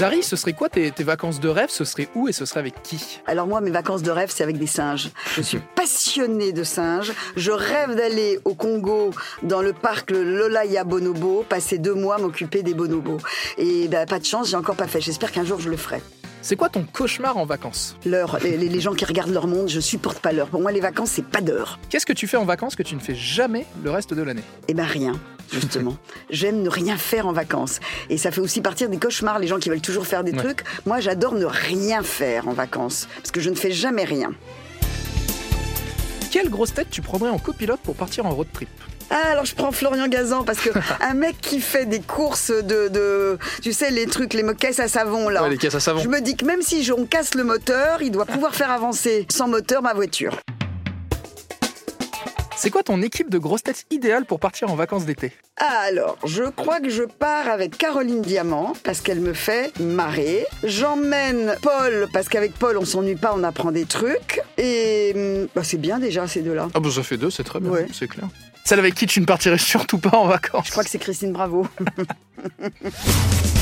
Dari, ce serait quoi tes, tes vacances de rêve? Ce serait où et ce serait avec qui? Alors moi, mes vacances de rêve, c'est avec des singes. Je suis passionnée de singes. Je rêve d'aller au Congo, dans le parc le Lolaya Bonobo, passer deux mois m'occuper des bonobos. Et ben, pas de chance, j'ai encore pas fait. J'espère qu'un jour je le ferai. C'est quoi ton cauchemar en vacances? L'heure, les, les- les gens qui regardent leur monde, je supporte pas l'heure. Pour moi, les vacances, c'est pas d'heure. Qu'est-ce que tu fais en vacances que tu ne fais jamais le reste de l'année? Eh ben rien, justement. J'aime ne rien faire en vacances. Et ça fait aussi partir des cauchemars, les gens qui veulent toujours faire des Ouais. trucs. Moi, j'adore ne rien faire en vacances, parce que je ne fais jamais rien. Quelle grosse tête tu prendrais en copilote pour partir en road trip? Ah, alors je prends Florian Gazan parce que un mec qui fait des courses de, de tu sais, les trucs, les caisses à savon là. Ouais, les caisses à savon. Je me dis que même si on casse le moteur, il doit pouvoir faire avancer sans moteur ma voiture. C'est quoi ton équipe de grosses têtes idéale pour partir en vacances d'été Alors, je crois que je pars avec Caroline Diamant parce qu'elle me fait marrer. J'emmène Paul parce qu'avec Paul on s'ennuie pas, on apprend des trucs. Et hum, bah, c'est bien déjà ces deux-là. Ah bah ça fait deux, c'est très bien, Ouais. c'est clair. Celle avec qui tu ne partirais surtout pas en vacances Je crois que c'est Christine Bravo.